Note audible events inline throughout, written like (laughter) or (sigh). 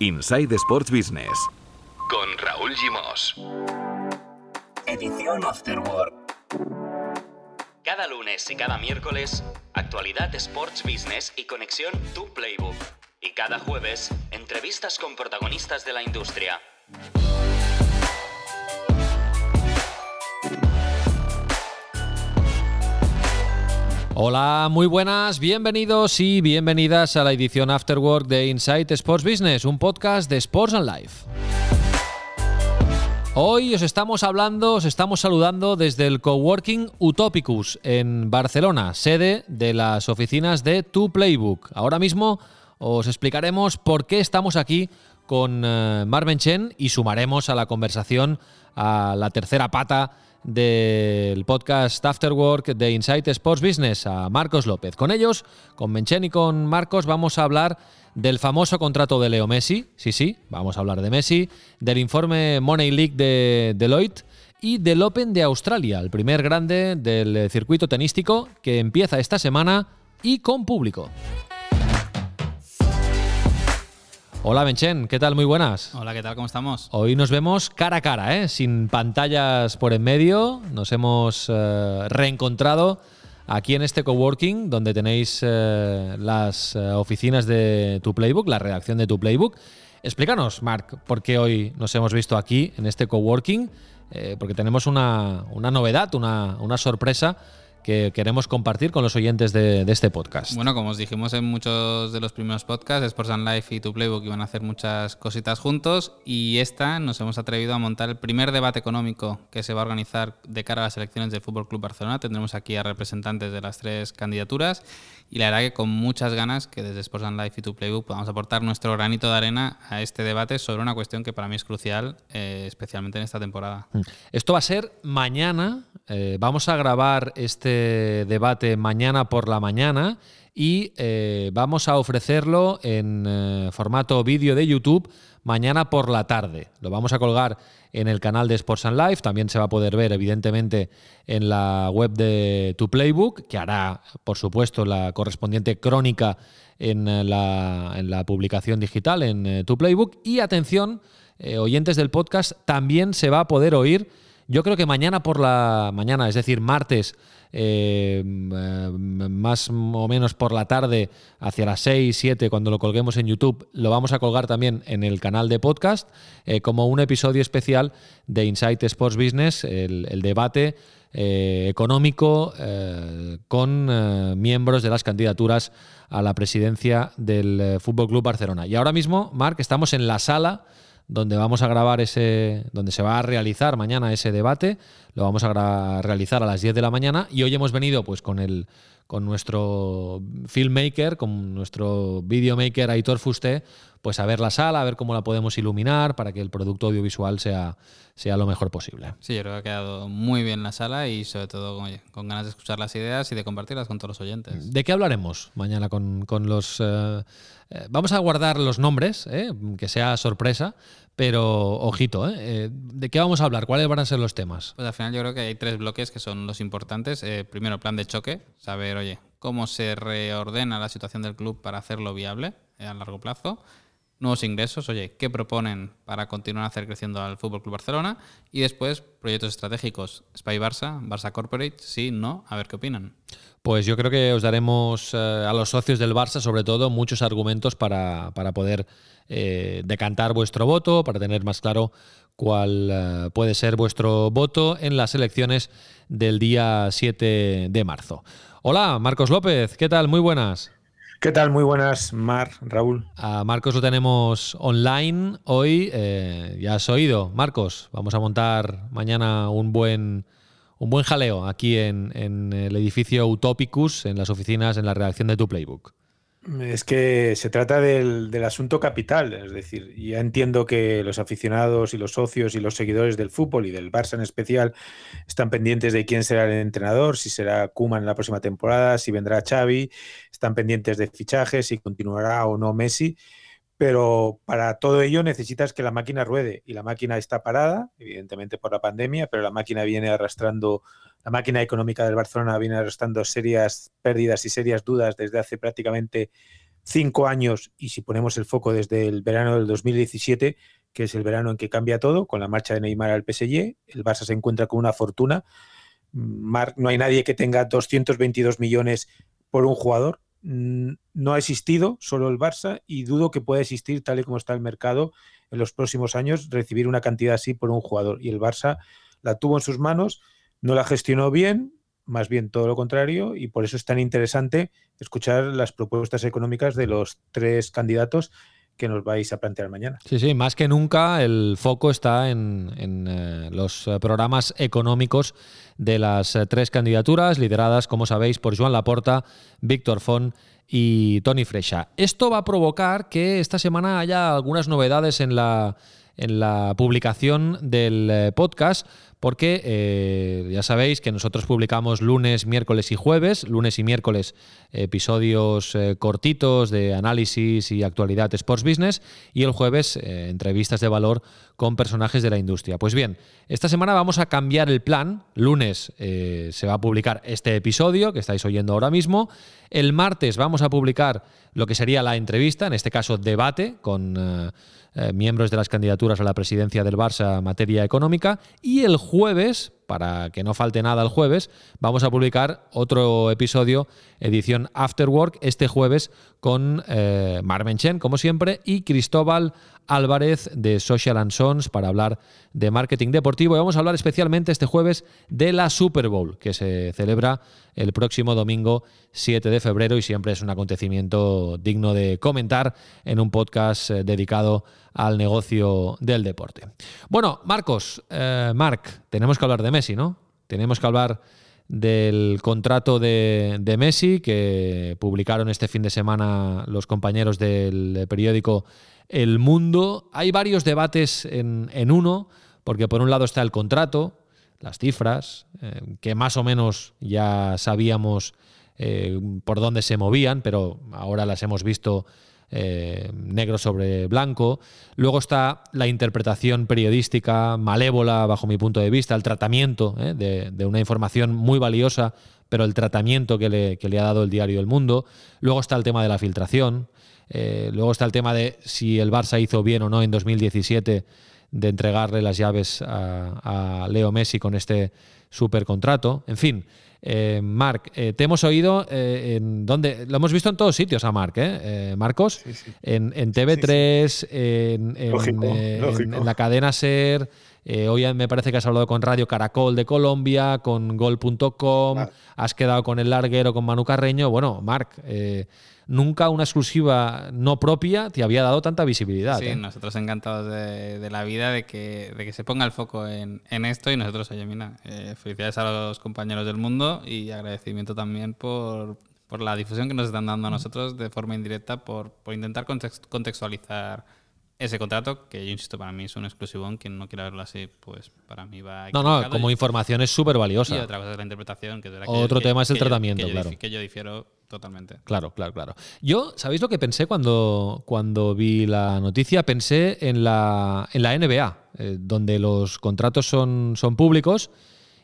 Inside Sports Business. Con Raúl Gimos. Edición Afterwork. Cada lunes y cada miércoles, actualidad Sports Business y conexión Tu Playbook. Y cada jueves, entrevistas con protagonistas de la industria. Hola, muy buenas, bienvenidos y bienvenidas a la edición Afterwork de Insight Sports Business, un podcast de Sports and Life. Hoy os estamos hablando, os estamos saludando desde el coworking Utopicus en Barcelona, sede de las oficinas de Tu Playbook. Ahora mismo os explicaremos por qué estamos aquí con eh, Marvin Chen y sumaremos a la conversación a la tercera pata del podcast Afterwork de Insight Sports Business a Marcos López. Con ellos, con Menchen y con Marcos, vamos a hablar del famoso contrato de Leo Messi, sí, sí, vamos a hablar de Messi, del informe Money League de Deloitte y del Open de Australia, el primer grande del circuito tenístico que empieza esta semana y con público. Hola Benchen, ¿qué tal? Muy buenas. Hola, ¿qué tal? ¿Cómo estamos? Hoy nos vemos cara a cara, ¿eh? sin pantallas por en medio. Nos hemos eh, reencontrado aquí en este coworking donde tenéis eh, las eh, oficinas de tu playbook, la redacción de tu playbook. Explícanos, Marc, por qué hoy nos hemos visto aquí en este coworking, porque tenemos una, una novedad, una, una sorpresa que queremos compartir con los oyentes de, de, este podcast. Bueno, como os dijimos en muchos de los primeros podcasts, Sports and Life y Tu Playbook iban a hacer muchas cositas juntos y esta nos hemos atrevido a montar el primer debate económico que se va a organizar de cara a las elecciones del Fútbol Club Barcelona. Tendremos aquí a representantes de las tres candidaturas y la verdad que con muchas ganas que desde Sports and Life y Tu Playbook podamos aportar nuestro granito de arena a este debate sobre una cuestión que para mí es crucial, eh, especialmente en esta temporada. Esto va a ser mañana, eh, vamos a grabar este debate mañana por la mañana y eh, vamos a ofrecerlo en eh, formato vídeo de YouTube mañana por la tarde. Lo vamos a colgar en el canal de Sports and Life, también se va a poder ver evidentemente en la web de Tu Playbook, que hará por supuesto la correspondiente crónica en la, en la publicación digital en eh, Tu Playbook y atención, eh, oyentes del podcast, también se va a poder oír yo creo que mañana por la mañana, es decir, martes, eh, más o menos por la tarde, hacia las 6, 7, cuando lo colguemos en YouTube, lo vamos a colgar también en el canal de podcast eh, como un episodio especial de Insight Sports Business, el, debate eh, económico con miembros de las candidaturas a la presidencia del Fútbol Club Barcelona. Y ahora mismo, Marc, estamos en la sala donde vamos a grabar ese, donde se va a realizar mañana ese debate. Lo vamos a realizar a las 10 de la mañana y hoy hemos venido pues con el con nuestro filmmaker, con nuestro videomaker Aitor Fusté, pues a ver la sala, a ver cómo la podemos iluminar para que el producto audiovisual sea, sea lo mejor posible. Sí, yo creo que ha quedado muy bien la sala y sobre todo con ganas de escuchar las ideas y de compartirlas con todos los oyentes. ¿De qué hablaremos mañana con, con los... Eh, eh, vamos a guardar los nombres, eh, que sea sorpresa, pero ojito, ¿eh? ¿de qué vamos a hablar? ¿Cuáles van a ser los temas? Pues al final yo creo que hay tres bloques que son los importantes. Eh, primero, plan de choque, saber, oye, cómo se reordena la situación del club para hacerlo viable eh, a largo plazo. Nuevos ingresos, oye, ¿qué proponen para continuar a hacer creciendo al Fútbol Club Barcelona? Y después, proyectos estratégicos, Spy Barça, Barça Corporate, sí, no, a ver qué opinan. Pues yo creo que os daremos eh, a los socios del Barça, sobre todo, muchos argumentos para, para poder eh, decantar vuestro voto, para tener más claro cuál uh, puede ser vuestro voto en las elecciones del día 7 de marzo. Hola, Marcos López, ¿qué tal? Muy buenas. ¿Qué tal? Muy buenas, Mar, Raúl. A Marcos lo tenemos online hoy. Eh, ya has oído, Marcos. Vamos a montar mañana un buen, un buen jaleo aquí en, en el edificio Utopicus, en las oficinas, en la redacción de tu Playbook. Es que se trata del, del, asunto capital, es decir, ya entiendo que los aficionados y los socios y los seguidores del fútbol y del Barça en especial están pendientes de quién será el entrenador, si será Koeman en la próxima temporada, si vendrá Xavi, están pendientes de fichajes, si continuará o no Messi, pero para todo ello necesitas que la máquina ruede y la máquina está parada, evidentemente por la pandemia, pero la máquina viene arrastrando la máquina económica del Barcelona viene arrastrando serias pérdidas y serias dudas desde hace prácticamente cinco años, y si ponemos el foco desde el verano del 2017, que es el verano en que cambia todo, con la marcha de Neymar al PSG, el Barça se encuentra con una fortuna. No hay nadie que tenga 222 millones por un jugador. No ha existido solo el Barça y dudo que pueda existir, tal y como está el mercado, en los próximos años, recibir una cantidad así por un jugador. Y el Barça la tuvo en sus manos, no la gestionó bien, más bien todo lo contrario, y por eso es tan interesante escuchar las propuestas económicas de los tres candidatos que nos vais a plantear mañana. Sí, sí, más que nunca el foco está en, eh, los eh, programas económicos de las eh, tres candidaturas, lideradas, como sabéis, por Joan Laporta, Víctor Font y Tony Freixa. Esto va a provocar que esta semana haya algunas novedades en la, en la publicación del podcast porque eh, ya sabéis que nosotros publicamos lunes, miércoles y jueves, lunes y miércoles episodios eh, cortitos de análisis y actualidad Sports Business y el jueves eh, entrevistas de valor con personajes de la industria. Pues bien, esta semana vamos a cambiar el plan. Lunes se va a publicar este episodio que estáis oyendo ahora mismo. El martes vamos a publicar lo que sería la entrevista, en este caso debate con miembros de las candidaturas a la presidencia del Barça en materia económica. Y el para que no falte nada el jueves, vamos a publicar otro episodio, edición Afterwork, este jueves con eh, Marmen Chen, como siempre, y Cristóbal Álvarez de Social and Sons para hablar de marketing deportivo. Y vamos a hablar especialmente este jueves de la Super Bowl, que se celebra el próximo domingo 7 de febrero y siempre es un acontecimiento digno de comentar en un podcast eh, dedicado al negocio del deporte. Bueno, Marcos, eh, Marc, tenemos que hablar de Messi, ¿no? Tenemos que hablar del contrato de, Messi que publicaron este fin de semana los compañeros del periódico El Mundo. Hay varios debates en, uno, porque por un lado está el contrato, las cifras, eh, que más o menos ya sabíamos eh, por dónde se movían, pero ahora las hemos visto eh, negro sobre blanco. Luego está la interpretación periodística malévola, bajo mi punto de vista, el tratamiento eh, de, una información muy valiosa, pero el tratamiento que le, ha dado el diario El Mundo. Luego está el tema de la filtración. Eh, luego está el tema de si el Barça hizo bien o no en 2017 de entregarle las llaves a, a Leo Messi con este supercontrato. En fin, eh, Marc, eh, te hemos oído eh, en donde lo hemos visto en todos sitios a Marc, ¿eh? Marcos, En, TV3, en, la cadena Ser. Hoy me parece que has hablado con Radio Caracol de Colombia, con Gol.com, has quedado con el larguero, con Manu Carreño. Bueno, Marc, nunca una exclusiva no propia te había dado tanta visibilidad. Sí, nosotros encantados de, la vida de que, de que se ponga el foco en, esto y nosotros, oye, mira, eh, felicidades a los compañeros del mundo y agradecimiento también por, la difusión que nos están dando a nosotros de forma indirecta por, por intentar contextualizar ese contrato, que yo insisto, para mí es un exclusivo, quien no quiera verlo así, pues para mí va... No, no, como información es súper valiosa. Y otra cosa es la interpretación, que Otro tema es el tratamiento, claro. que yo difiero totalmente. Claro, claro, claro. Yo, ¿sabéis lo que pensé cuando, cuando vi la noticia? Pensé en la, en la NBA, eh, donde los contratos son, son públicos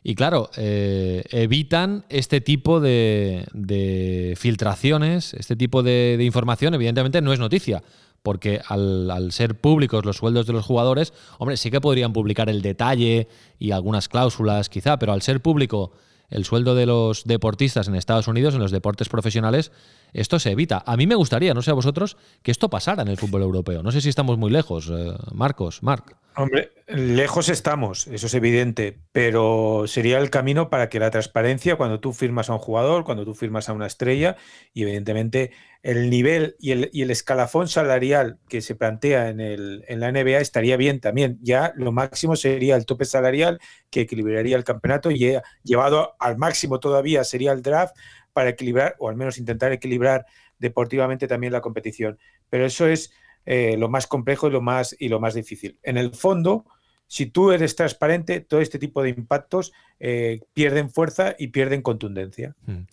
y claro, eh, evitan este tipo de, de filtraciones, este tipo de, de información, evidentemente no es noticia porque al, ser públicos los sueldos de los jugadores, hombre, sí que podrían publicar el detalle y algunas cláusulas quizá, pero al ser público el sueldo de los deportistas en Estados Unidos, en los deportes profesionales, esto se evita. A mí me gustaría, no sé a vosotros, que esto pasara en el fútbol europeo. No sé si estamos muy lejos, eh, Marcos, Marc. Hombre, lejos estamos, eso es evidente, pero sería el camino para que la transparencia, cuando tú firmas a un jugador, cuando tú firmas a una estrella, y evidentemente el nivel y el, y el escalafón salarial que se plantea en, el, en la NBA estaría bien también. Ya lo máximo sería el tope salarial que equilibraría el campeonato y llevado al máximo todavía sería el draft para equilibrar, o al menos intentar equilibrar deportivamente también la competición. Pero eso es eh, lo más complejo y lo más, y lo más difícil. En el fondo, si tú eres transparente, todo este tipo de impactos eh, pierden fuerza y pierden contundencia. Hmm.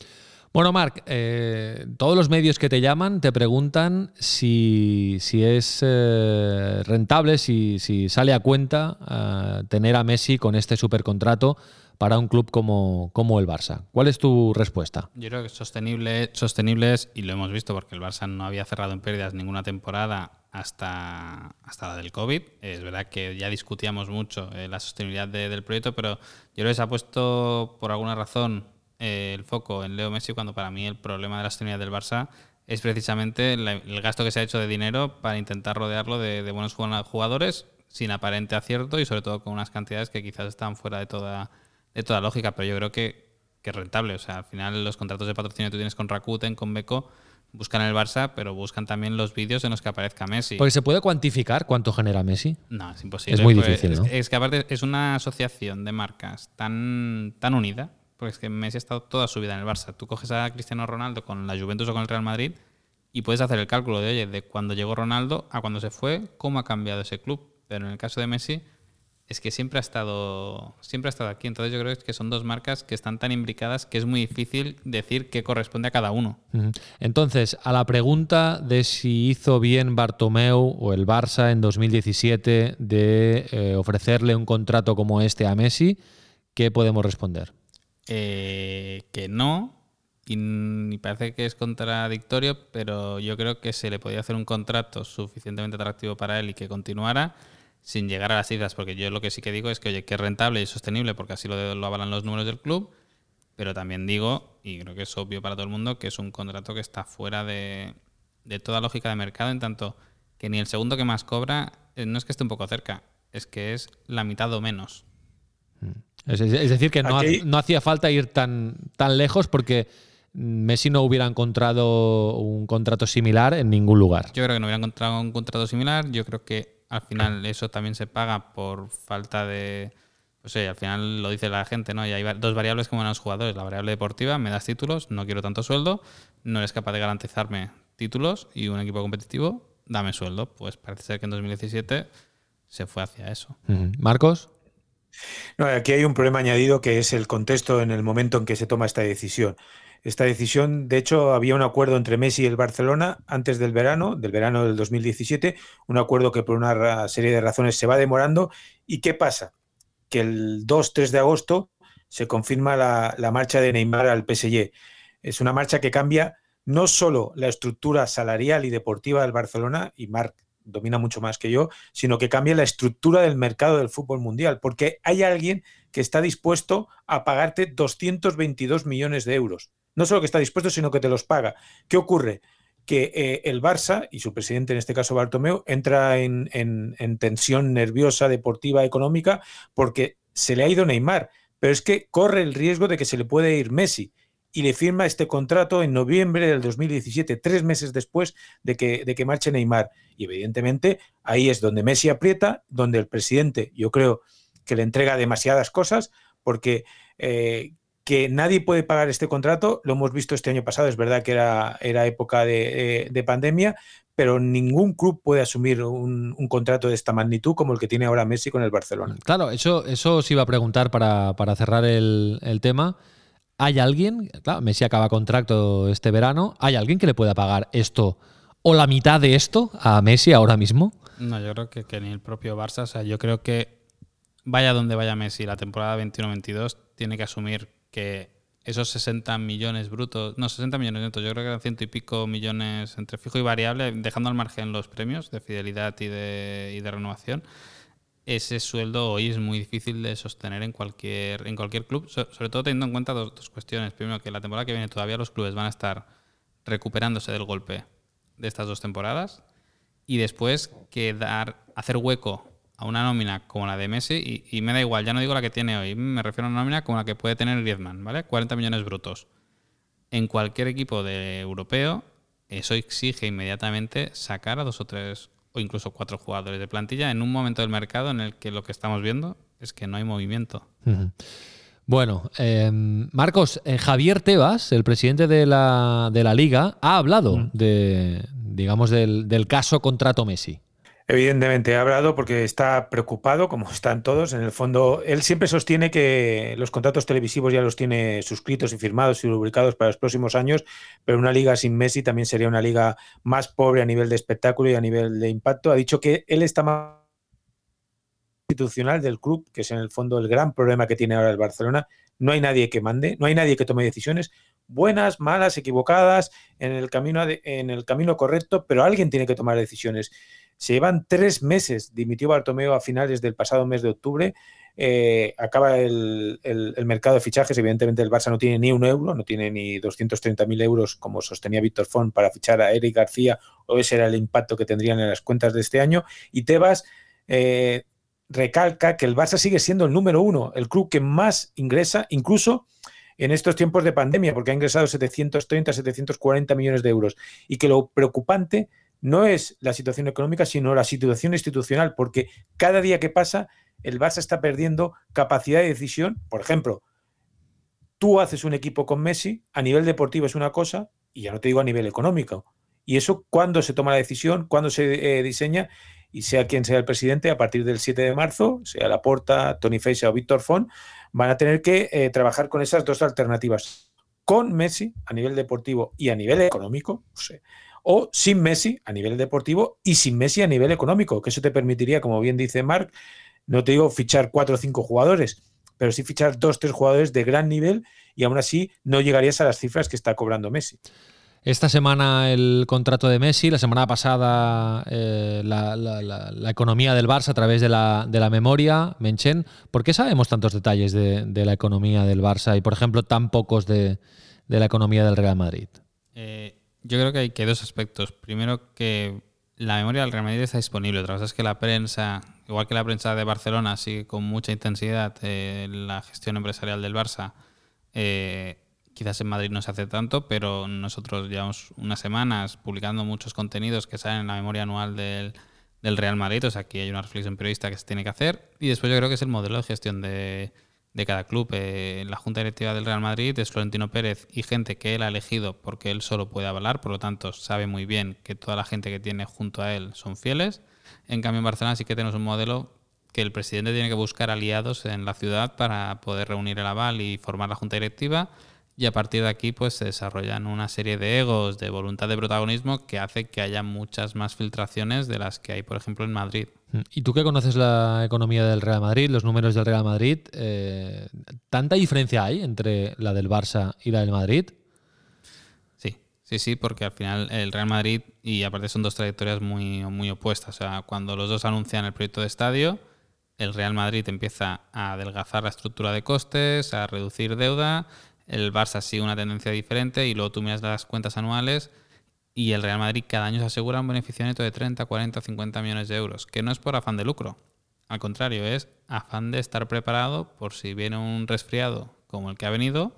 Bueno, Marc, eh, todos los medios que te llaman te preguntan si, si es rentable, si, si, sale a cuenta tener a Messi con este supercontrato para un club como, como el Barça. ¿Cuál es tu respuesta? Yo creo que sostenible, sostenible es, y lo hemos visto porque el Barça no había cerrado en pérdidas ninguna temporada hasta, hasta la del COVID. Es verdad que ya discutíamos mucho la sostenibilidad del proyecto, pero yo creo que se ha puesto por alguna razón eh, el foco en Leo Messi cuando para mí el problema de la sostenibilidad del Barça es precisamente el gasto que se ha hecho de dinero para intentar rodearlo de, buenos jugadores sin aparente acierto y sobre todo con unas cantidades que quizás están fuera de toda, de toda lógica, pero yo creo que, que es rentable. O sea, al final los contratos de patrocinio que tú tienes con Rakuten, con Beco, buscan el Barça, pero buscan también los vídeos en los que aparezca Messi. Porque se puede cuantificar cuánto genera Messi. No, es imposible. Es muy difícil, ¿no? es, que aparte es una asociación de marcas tan, tan unida porque es que Messi ha estado toda su vida en el Barça. Tú coges a Cristiano Ronaldo con la Juventus o con el Real Madrid y puedes hacer el cálculo de, oye, de cuando llegó Ronaldo a cuando se fue, cómo ha cambiado ese club. Pero en el caso de Messi, es que siempre ha estado, siempre ha estado aquí. Entonces yo creo que son dos marcas que están tan imbricadas que es muy difícil decir qué corresponde a cada uno. Entonces, a la pregunta de si hizo bien Bartomeu o el Barça en 2017 de eh, ofrecerle un contrato como este a Messi, ¿qué podemos responder? Eh, que no, y, parece que es contradictorio, pero yo creo que se le podía hacer un contrato suficientemente atractivo para él y que continuara sin llegar a las cifras, porque yo lo que sí que digo es que, oye, que es rentable y sostenible, porque así lo, lo avalan los números del club, pero también digo, y creo que es obvio para todo el mundo, que es un contrato que está fuera de, de toda lógica de mercado, en tanto que ni el segundo que más cobra eh, no es que esté un poco cerca, es que es la mitad o menos. Mm. Es, decir, que no, hacía falta ir tan, tan lejos porque Messi no hubiera encontrado un contrato similar en ningún lugar. Yo creo que no hubiera encontrado un contrato similar. Yo creo que al final eso también se paga por falta de. Pues al final lo dice la gente, ¿no? Y hay dos variables como en los jugadores. La variable deportiva, me das títulos, no quiero tanto sueldo, no eres capaz de garantizarme títulos y un equipo competitivo, dame sueldo. Pues parece ser que en 2017 se fue hacia eso. Marcos. No, aquí hay un problema añadido que es el contexto en el momento en que se toma esta decisión. Esta decisión, de hecho, había un acuerdo entre Messi y el Barcelona antes del verano, del verano del 2017, un acuerdo que por una serie de razones se va demorando. ¿Y qué pasa? Que el 2-3 de agosto se confirma la, marcha de Neymar al PSG. Es una marcha que cambia no solo la estructura salarial y deportiva del Barcelona, y Marc domina mucho más que yo, sino que cambia la estructura del mercado del fútbol mundial, porque hay alguien que está dispuesto a pagarte 222 millones de euros. No solo que está dispuesto, sino que te los paga. ¿Qué ocurre? Que eh, el Barça, y su presidente en este caso Bartomeu, entra en, en tensión nerviosa, deportiva, económica, porque se le ha ido Neymar, pero es que corre el riesgo de que se le puede ir Messi y le firma este contrato en noviembre del 2017, tres meses después de que, de que marche Neymar. Y evidentemente ahí es donde Messi aprieta, donde el presidente yo creo que le entrega demasiadas cosas, porque eh, que nadie puede pagar este contrato, lo hemos visto este año pasado, es verdad que era, era época de, pandemia, pero ningún club puede asumir un, contrato de esta magnitud como el que tiene ahora Messi con el Barcelona. Claro, eso, eso os iba a preguntar para, para cerrar el, el tema. ¿Hay alguien, claro, Messi acaba contrato este verano, ¿hay alguien que le pueda pagar esto o la mitad de esto a Messi ahora mismo? No, yo creo que, que ni el propio Barça, o sea, yo creo que vaya donde vaya Messi la temporada 21-22, tiene que asumir que esos 60 millones brutos, no, 60 millones netos, yo creo que eran ciento y pico millones entre fijo y variable, dejando al margen los premios de fidelidad y de, y de renovación ese sueldo hoy es muy difícil de sostener en cualquier, en cualquier club, sobre todo teniendo en cuenta dos, cuestiones. Primero, que la temporada que viene todavía los clubes van a estar recuperándose del golpe de estas dos temporadas y después que dar, hacer hueco a una nómina como la de Messi, y, me da igual, ya no digo la que tiene hoy, me refiero a una nómina como la que puede tener Griezmann, ¿vale? 40 millones brutos. En cualquier equipo de europeo, eso exige inmediatamente sacar a dos o tres o incluso cuatro jugadores de plantilla en un momento del mercado en el que lo que estamos viendo es que no hay movimiento. Bueno, em, Marcos, eh, Javier Tebas, el presidente de la, de la liga, ha hablado de, digamos, del, caso contrato Messi. Evidentemente, ha hablado porque está preocupado, como están todos. En el fondo, él siempre sostiene que los contratos televisivos ya los tiene suscritos y firmados y rubricados para los próximos años, pero una liga sin Messi también sería una liga más pobre a nivel de espectáculo y a nivel de impacto. Ha dicho que él está más institucional del club, que es en el fondo el gran problema que tiene ahora el Barcelona. No hay nadie que mande, no hay nadie que tome decisiones buenas, malas, equivocadas, en el camino, en el camino correcto, pero alguien tiene que tomar decisiones. Se llevan tres meses, dimitió Bartomeo a finales del pasado mes de octubre. Eh, acaba el, mercado de fichajes. Evidentemente, el Barça no tiene ni un euro, no tiene ni 230.000 euros como sostenía Víctor Font para fichar a Eric García, o ese era el impacto que tendrían en las cuentas de este año. Y Tebas eh, recalca que el Barça sigue siendo el número uno, el club que más ingresa, incluso en estos tiempos de pandemia, porque ha ingresado 730, 740 millones de euros. Y que lo preocupante no es la situación económica, sino la situación institucional, porque cada día que pasa el Barça está perdiendo capacidad de decisión. Por ejemplo, tú haces un equipo con Messi, a nivel deportivo es una cosa, y ya no te digo a nivel económico. Y eso, cuando se toma la decisión, cuando se eh, diseña, y sea quien sea el presidente, a partir del 7 de marzo, sea Laporta, Tony Feixa o Víctor Font, van a tener que eh, trabajar con esas dos alternativas. Con Messi, a nivel deportivo y a nivel económico, o sin Messi a nivel deportivo y sin Messi a nivel económico, que eso te permitiría, como bien dice Marc, no te digo fichar cuatro o cinco jugadores, pero sí fichar dos, tres jugadores de gran nivel y aún así no llegarías a las cifras que está cobrando Messi. Esta semana el contrato de Messi, la semana pasada eh, la, economía del Barça a través de la, memoria, Menchen. ¿Por qué sabemos tantos detalles de, la economía del Barça y, por ejemplo, tan pocos de, la economía del Real Madrid? Eh, yo creo que hay, que dos aspectos. Primero, que la memoria del Real Madrid está disponible. Otra cosa es que la prensa, igual que la prensa de Barcelona, sigue con mucha intensidad eh, la gestión empresarial del Barça. Eh, quizás en Madrid no se hace tanto, pero nosotros llevamos unas semanas publicando muchos contenidos que salen en la memoria anual del, del Real Madrid. O sea, aquí hay una reflexión periodista que se tiene que hacer. Y después yo creo que es el modelo de gestión de, de cada club. Eh, la Junta Directiva del Real Madrid es Florentino Pérez y gente que él ha elegido porque él solo puede avalar, por lo tanto sabe muy bien que toda la gente que tiene junto a él son fieles. En cambio en Barcelona sí que tenemos un modelo que el presidente tiene que buscar aliados en la ciudad para poder reunir el aval y formar la Junta Directiva y a partir de aquí pues se desarrollan una serie de egos, de voluntad de protagonismo que hace que haya muchas más filtraciones de las que hay, por ejemplo, en Madrid. Mm. Y tú que conoces la economía del Real Madrid, los números del Real Madrid, eh, ¿tanta diferencia hay entre la del Barça y la del Madrid? Sí, sí, sí, porque al final el Real Madrid, y aparte son dos trayectorias muy, muy opuestas, o sea, cuando los dos anuncian el proyecto de estadio, el Real Madrid empieza a adelgazar la estructura de costes, a reducir deuda el Barça sigue una tendencia diferente y luego tú miras las cuentas anuales y el Real Madrid cada año se asegura un beneficio neto de 30, 40, 50 millones de euros, que no es por afán de lucro. Al contrario, es afán de estar preparado por si viene un resfriado como el que ha venido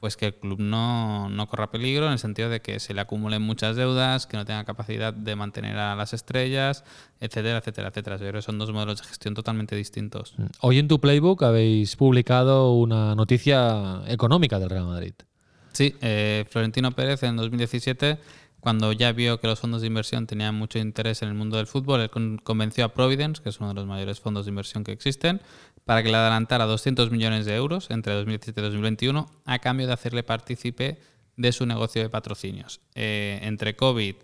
pues que el club no, corra peligro en el sentido de que se le acumulen muchas deudas, que no tenga capacidad de mantener a las estrellas, etcétera, etcétera, etcétera. Yo creo que son dos modelos de gestión totalmente distintos. Mm. Hoy en tu playbook habéis publicado una noticia económica del Real Madrid. Sí, eh, Florentino Pérez en 2017 cuando ya vio que los fondos de inversión tenían mucho interés en el mundo del fútbol, él convenció a Providence, que es uno de los mayores fondos de inversión que existen, para que le adelantara 200 millones de euros entre 2017 y 2021 a cambio de hacerle partícipe de su negocio de patrocinios. Eh, entre COVID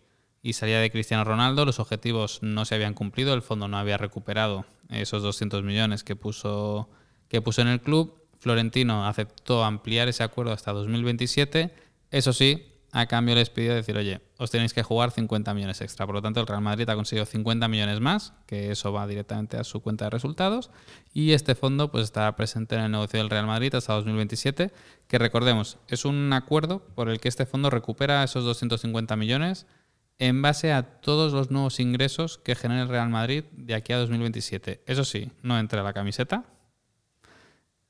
y salida de Cristiano Ronaldo, los objetivos no se habían cumplido, el fondo no había recuperado esos 200 millones que puso, que puso en el club. Florentino aceptó ampliar ese acuerdo hasta 2027. Eso sí, a cambio les pidió decir, oye, os tenéis que jugar 50 millones extra. Por lo tanto, el Real Madrid ha conseguido 50 millones más, que eso va directamente a su cuenta de resultados. Y este fondo pues estará presente en el negocio del Real Madrid hasta 2027, que recordemos, es un acuerdo por el que este fondo recupera esos 250 millones en base a todos los nuevos ingresos que genera el Real Madrid de aquí a 2027. Eso sí, no entra la camiseta,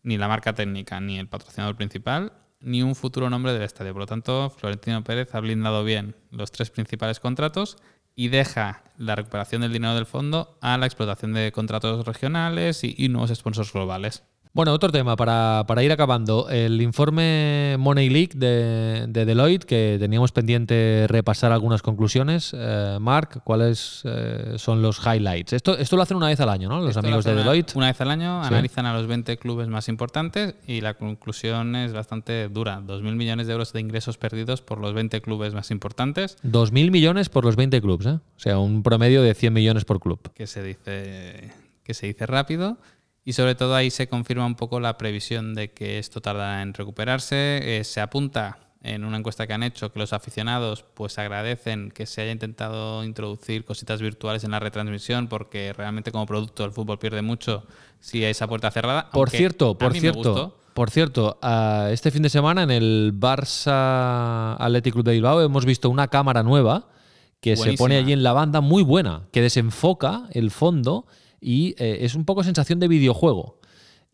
ni la marca técnica, ni el patrocinador principal, ni un futuro nombre del estadio. Por lo tanto, Florentino Pérez ha blindado bien los tres principales contratos y deja la recuperación del dinero del fondo a la explotación de contratos regionales y, nuevos sponsors globales. Bueno, otro tema para, para, ir acabando. El informe Money League de, de, Deloitte, que teníamos pendiente repasar algunas conclusiones. Eh, Mark, ¿cuáles eh, son los highlights? Esto, esto lo hacen una vez al año, ¿no? Los amigos de Deloitte. Una vez al año analizan a los 20 clubes más importantes y la conclusión es bastante dura. 2.000 millones de euros de ingresos perdidos por los 20 clubes más importantes. 2.000 millones por los 20 clubes, ¿eh? O sea, un promedio de 100 millones por club. Que se dice, que se dice rápido. Y sobre todo ahí se confirma un poco la previsión de que esto tarda en recuperarse. Eh, se apunta en una encuesta que han hecho que los aficionados pues agradecen que se haya intentado introducir cositas virtuales en la retransmisión porque realmente como producto el fútbol pierde mucho si hay esa puerta cerrada. Por cierto, por cierto, por cierto, este fin de semana en el Barça Athletic Club de Bilbao hemos visto una cámara nueva que se pone allí en la banda muy buena, que desenfoca el fondo y eh, es un poco sensación de videojuego.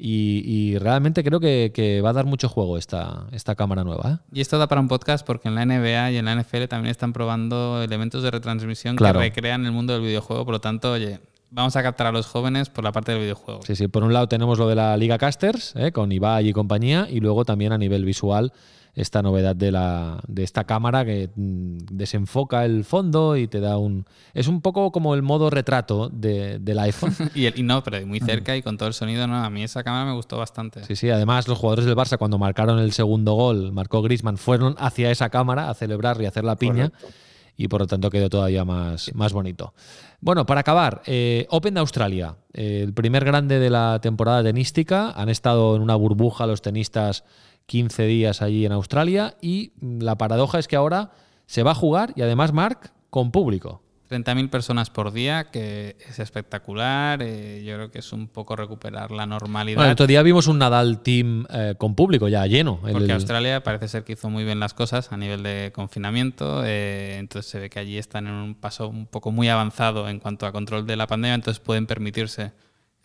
Y, realmente creo que, va a dar mucho juego esta, esta cámara nueva. ¿eh? Y esto da para un podcast porque en la NBA y en la NFL también están probando elementos de retransmisión que recrean el mundo del videojuego. Por lo tanto, oye, vamos a captar a los jóvenes por la parte del videojuego. Sí, sí. Por un lado tenemos lo de la Liga Casters, ¿eh? con Ibai y compañía, y luego también a nivel visual esta novedad de, la, de esta cámara que mm, desenfoca el fondo y te da un... Es un poco como el modo retrato de, del iPhone. (laughs) y, el, y, no, pero muy cerca y con todo el sonido, no, a mí esa cámara me gustó bastante. Sí, sí, además los jugadores del Barça cuando marcaron el segundo gol, marcó Grisman, fueron hacia esa cámara a celebrar y hacer la piña. Y por lo tanto quedó todavía más, más bonito. Bueno, para acabar, eh, Open de Australia, el primer grande de la temporada tenística. Han estado en una burbuja los tenistas 15 días allí en Australia y la paradoja es que ahora se va a jugar y además, Mark, con público. 30.000 personas por día, que es espectacular. Eh, yo creo que es un poco recuperar la normalidad. Bueno, el otro día vimos un Nadal Team eh, con público ya lleno. Porque Australia parece ser que hizo muy bien las cosas a nivel de confinamiento. Eh, entonces se ve que allí están en un paso un poco muy avanzado en cuanto a control de la pandemia. Entonces pueden permitirse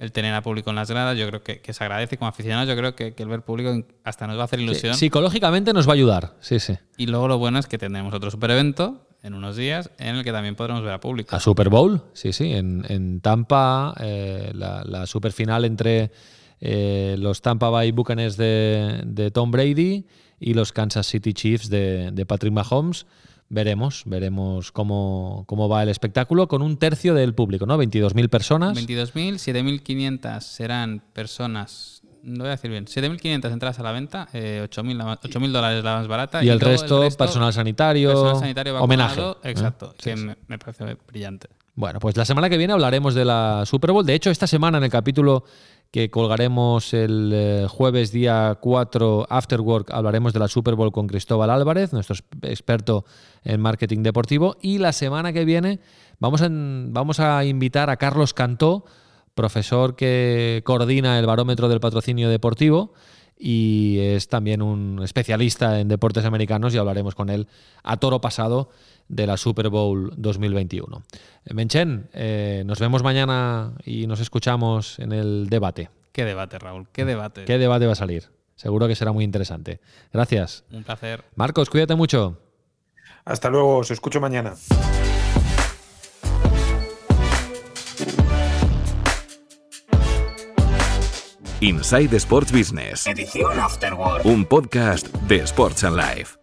el tener a público en las gradas, yo creo que, se agradece como aficionados, yo creo que, el ver público hasta nos va a hacer ilusión. psicológicamente nos va a ayudar, sí, sí. Y luego lo bueno es que tendremos otro super evento en unos días en el que también podremos ver a público. A Super Bowl, sí, sí, en, Tampa, eh, la, super final entre eh, los Tampa Bay Buccaneers de, Tom Brady y los Kansas City Chiefs de, de Patrick Mahomes veremos, veremos cómo, cómo va el espectáculo con un tercio del público, ¿no? 22.000 personas. 22.000, 7.500 serán personas, no voy a decir bien, 7.500 entradas a la venta, eh, 8.000 dólares la más barata. Y, el, resto, personal sanitario, personal sanitario homenaje. Exacto, que me, parece brillante. Bueno, pues la semana que viene hablaremos de la Super Bowl. De hecho, esta semana en el capítulo que colgaremos el eh, jueves día 4 After Work. Hablaremos de la Super Bowl con Cristóbal Álvarez, nuestro experto en marketing deportivo. Y la semana que viene vamos a, vamos a invitar a Carlos Cantó, profesor que coordina el barómetro del patrocinio deportivo y es también un especialista en deportes americanos y hablaremos con él a toro pasado de la Super Bowl 2021. Eh, Menchen, eh, nos vemos mañana y nos escuchamos en el debate. Qué debate, Raúl, qué debate. ¿Qué debate va a salir? Seguro que será muy interesante. Gracias. Un placer. Marcos, cuídate mucho. Hasta luego, os escucho mañana. Inside Sports Business. Edición Afterword. Un podcast de Sports and Life.